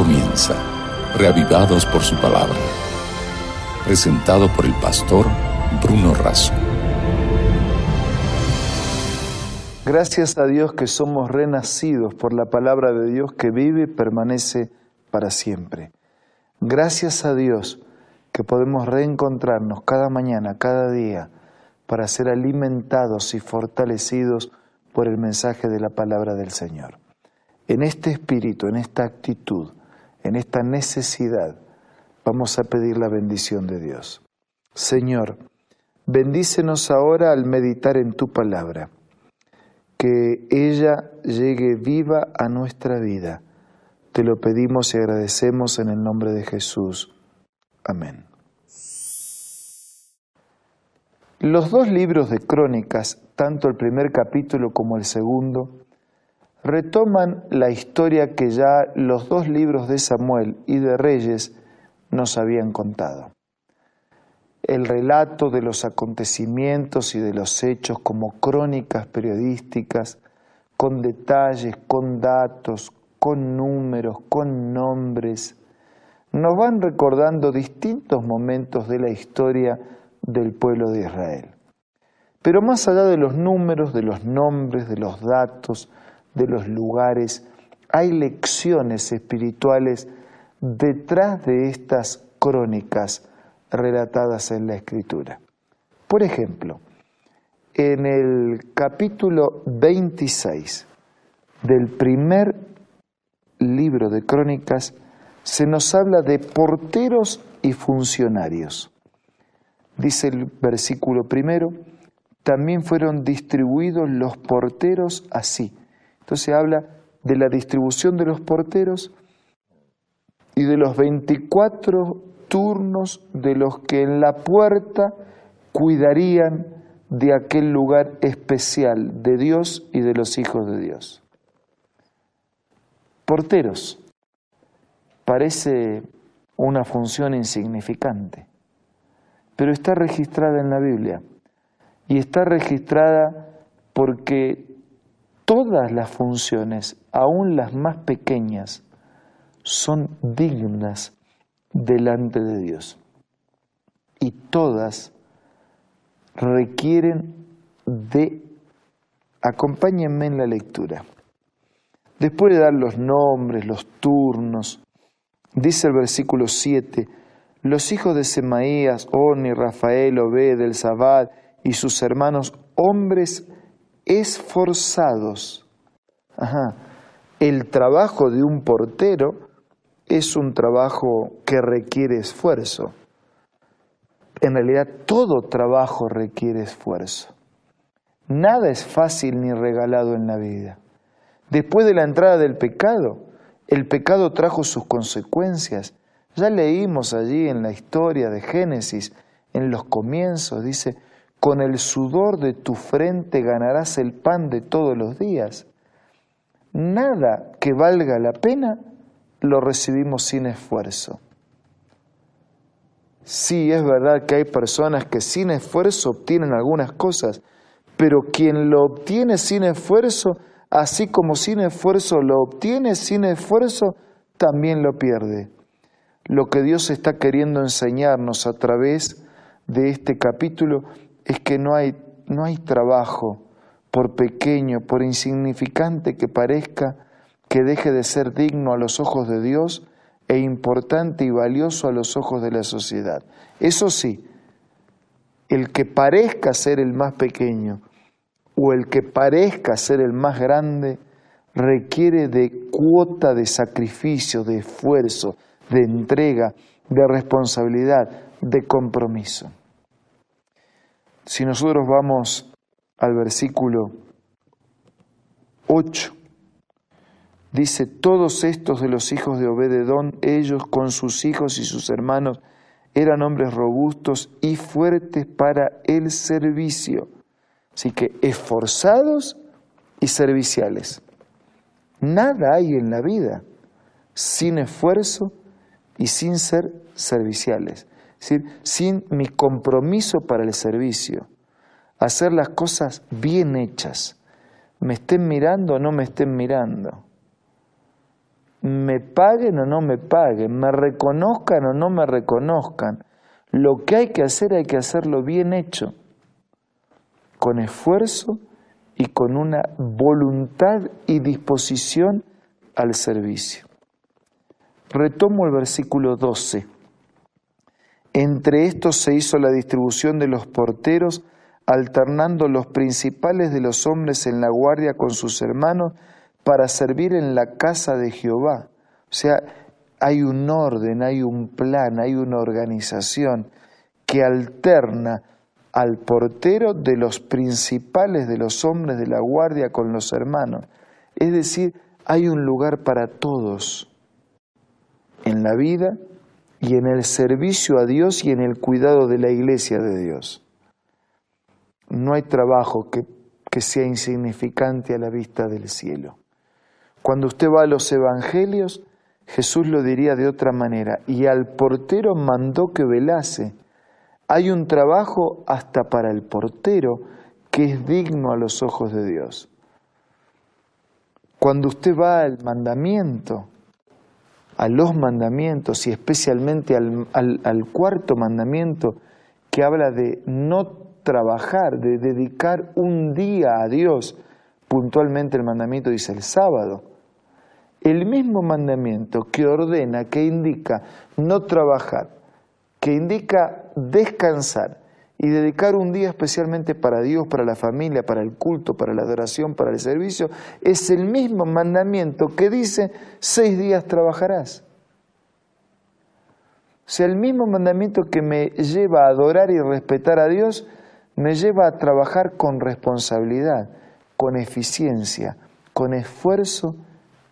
comienza, reavivados por su palabra. Presentado por el pastor Bruno Razo. Gracias a Dios que somos renacidos por la palabra de Dios que vive y permanece para siempre. Gracias a Dios que podemos reencontrarnos cada mañana, cada día, para ser alimentados y fortalecidos por el mensaje de la palabra del Señor. En este espíritu, en esta actitud, en esta necesidad, vamos a pedir la bendición de Dios. Señor, bendícenos ahora al meditar en tu palabra, que ella llegue viva a nuestra vida. Te lo pedimos y agradecemos en el nombre de Jesús. Amén. Los dos libros de crónicas, tanto el primer capítulo como el segundo, retoman la historia que ya los dos libros de Samuel y de Reyes nos habían contado. El relato de los acontecimientos y de los hechos como crónicas periodísticas, con detalles, con datos, con números, con nombres, nos van recordando distintos momentos de la historia del pueblo de Israel. Pero más allá de los números, de los nombres, de los datos, de los lugares, hay lecciones espirituales detrás de estas crónicas relatadas en la Escritura. Por ejemplo, en el capítulo 26 del primer libro de crónicas se nos habla de porteros y funcionarios. Dice el versículo primero, también fueron distribuidos los porteros así, entonces habla de la distribución de los porteros y de los 24 turnos de los que en la puerta cuidarían de aquel lugar especial de Dios y de los hijos de Dios. Porteros. Parece una función insignificante, pero está registrada en la Biblia y está registrada porque todas las funciones, aun las más pequeñas, son dignas delante de Dios. Y todas requieren de, acompáñenme en la lectura. Después de dar los nombres, los turnos, dice el versículo 7, los hijos de Semaías, Orni, Rafael, Obed, El Zabad y sus hermanos, hombres esforzados. El trabajo de un portero es un trabajo que requiere esfuerzo. En realidad todo trabajo requiere esfuerzo. Nada es fácil ni regalado en la vida. Después de la entrada del pecado, el pecado trajo sus consecuencias. Ya leímos allí en la historia de Génesis, en los comienzos, dice, con el sudor de tu frente ganarás el pan de todos los días. Nada que valga la pena lo recibimos sin esfuerzo. Sí, es verdad que hay personas que sin esfuerzo obtienen algunas cosas, pero quien lo obtiene sin esfuerzo, así como sin esfuerzo lo obtiene sin esfuerzo, también lo pierde. Lo que Dios está queriendo enseñarnos a través de este capítulo es que no hay, no hay trabajo, por pequeño, por insignificante que parezca, que deje de ser digno a los ojos de Dios e importante y valioso a los ojos de la sociedad. Eso sí, el que parezca ser el más pequeño o el que parezca ser el más grande requiere de cuota de sacrificio, de esfuerzo, de entrega, de responsabilidad, de compromiso. Si nosotros vamos al versículo 8, dice, todos estos de los hijos de Obededón, ellos con sus hijos y sus hermanos, eran hombres robustos y fuertes para el servicio. Así que esforzados y serviciales. Nada hay en la vida sin esfuerzo y sin ser serviciales decir, sin mi compromiso para el servicio, hacer las cosas bien hechas, me estén mirando o no me estén mirando. me paguen o no me paguen, me reconozcan o no me reconozcan, lo que hay que hacer hay que hacerlo bien hecho, con esfuerzo y con una voluntad y disposición al servicio. Retomo el versículo 12. Entre estos se hizo la distribución de los porteros, alternando los principales de los hombres en la guardia con sus hermanos para servir en la casa de Jehová. O sea, hay un orden, hay un plan, hay una organización que alterna al portero de los principales de los hombres de la guardia con los hermanos. Es decir, hay un lugar para todos en la vida y en el servicio a Dios y en el cuidado de la iglesia de Dios. No hay trabajo que, que sea insignificante a la vista del cielo. Cuando usted va a los evangelios, Jesús lo diría de otra manera, y al portero mandó que velase. Hay un trabajo hasta para el portero que es digno a los ojos de Dios. Cuando usted va al mandamiento, a los mandamientos y especialmente al, al, cuarto mandamiento que habla de no trabajar, de dedicar un día a Dios, puntualmente el mandamiento dice el sábado, el mismo mandamiento que ordena, que indica no trabajar, que indica descansar y dedicar un día especialmente para Dios, para la familia, para el culto, para la adoración, para el servicio, es el mismo mandamiento que dice seis días trabajarás. O sea, el mismo mandamiento que me lleva a adorar y respetar a Dios, me lleva a trabajar con responsabilidad, con eficiencia, con esfuerzo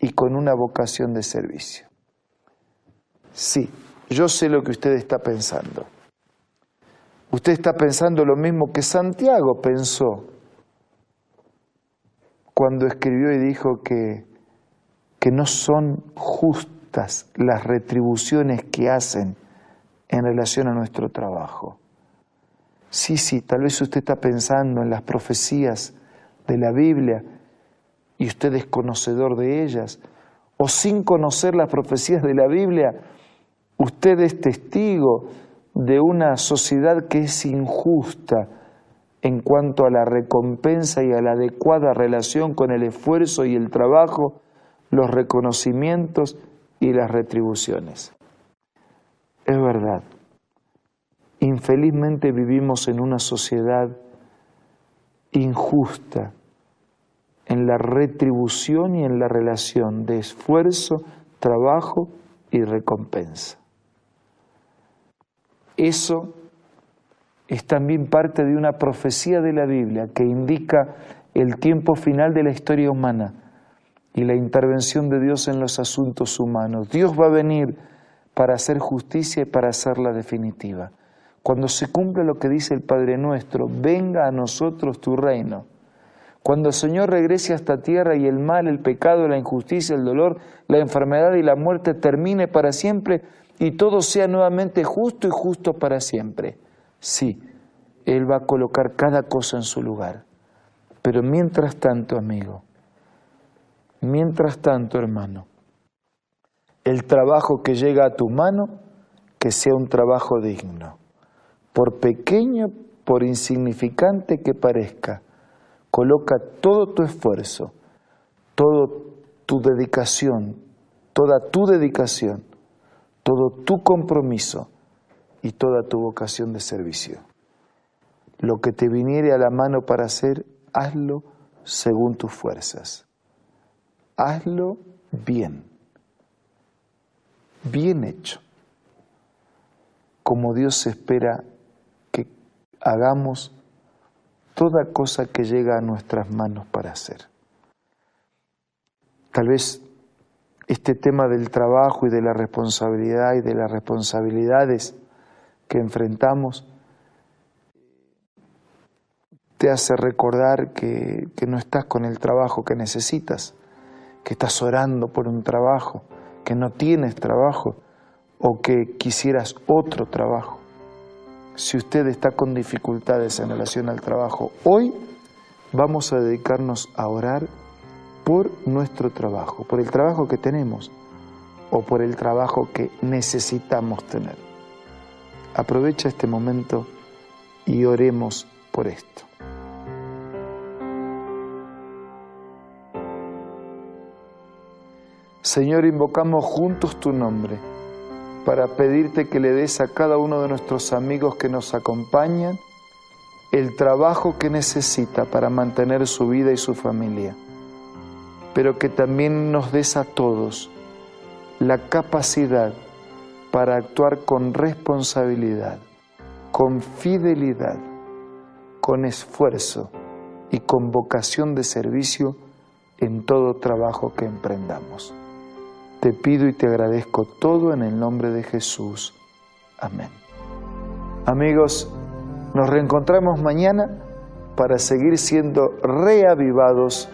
y con una vocación de servicio. Sí, yo sé lo que usted está pensando. Usted está pensando lo mismo que Santiago pensó cuando escribió y dijo que, que no son justas las retribuciones que hacen en relación a nuestro trabajo. Sí, sí, tal vez usted está pensando en las profecías de la Biblia y usted es conocedor de ellas, o sin conocer las profecías de la Biblia, usted es testigo de una sociedad que es injusta en cuanto a la recompensa y a la adecuada relación con el esfuerzo y el trabajo, los reconocimientos y las retribuciones. Es verdad, infelizmente vivimos en una sociedad injusta en la retribución y en la relación de esfuerzo, trabajo y recompensa. Eso es también parte de una profecía de la Biblia que indica el tiempo final de la historia humana y la intervención de Dios en los asuntos humanos. Dios va a venir para hacer justicia y para hacerla definitiva. Cuando se cumple lo que dice el Padre nuestro, venga a nosotros tu reino cuando el Señor regrese a esta tierra y el mal, el pecado, la injusticia, el dolor, la enfermedad y la muerte termine para siempre y todo sea nuevamente justo y justo para siempre. Sí, Él va a colocar cada cosa en su lugar. Pero mientras tanto, amigo, mientras tanto, hermano, el trabajo que llega a tu mano, que sea un trabajo digno, por pequeño, por insignificante que parezca, Coloca todo tu esfuerzo, toda tu dedicación, toda tu dedicación, todo tu compromiso y toda tu vocación de servicio. Lo que te viniere a la mano para hacer, hazlo según tus fuerzas. Hazlo bien, bien hecho, como Dios espera que hagamos toda cosa que llega a nuestras manos para hacer. Tal vez este tema del trabajo y de la responsabilidad y de las responsabilidades que enfrentamos te hace recordar que, que, no estás con el trabajo que necesitas, que estás orando por un trabajo, que no tienes trabajo o que quisieras otro trabajo. Si usted está con dificultades en relación al trabajo, hoy vamos a dedicarnos a orar por nuestro trabajo, por el trabajo que tenemos, o por el trabajo que necesitamos tener. Aprovecha este momento y oremos por esto. Señor, invocamos juntos tu nombre para pedirte que le des a cada uno de nuestros amigos que nos acompañan el trabajo que necesita para mantener su vida y su familia, pero que también nos des a todos la capacidad para actuar con responsabilidad, con fidelidad, con esfuerzo y con vocación de servicio en todo trabajo que emprendamos. Te pido y te agradezco todo en el nombre de Jesús. Amén. Amigos, nos reencontramos mañana para seguir siendo reavivados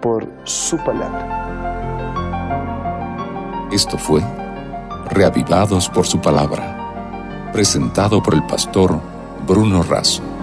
por su palabra. Esto fue Reavivados por su palabra, presentado por el pastor Bruno Razo.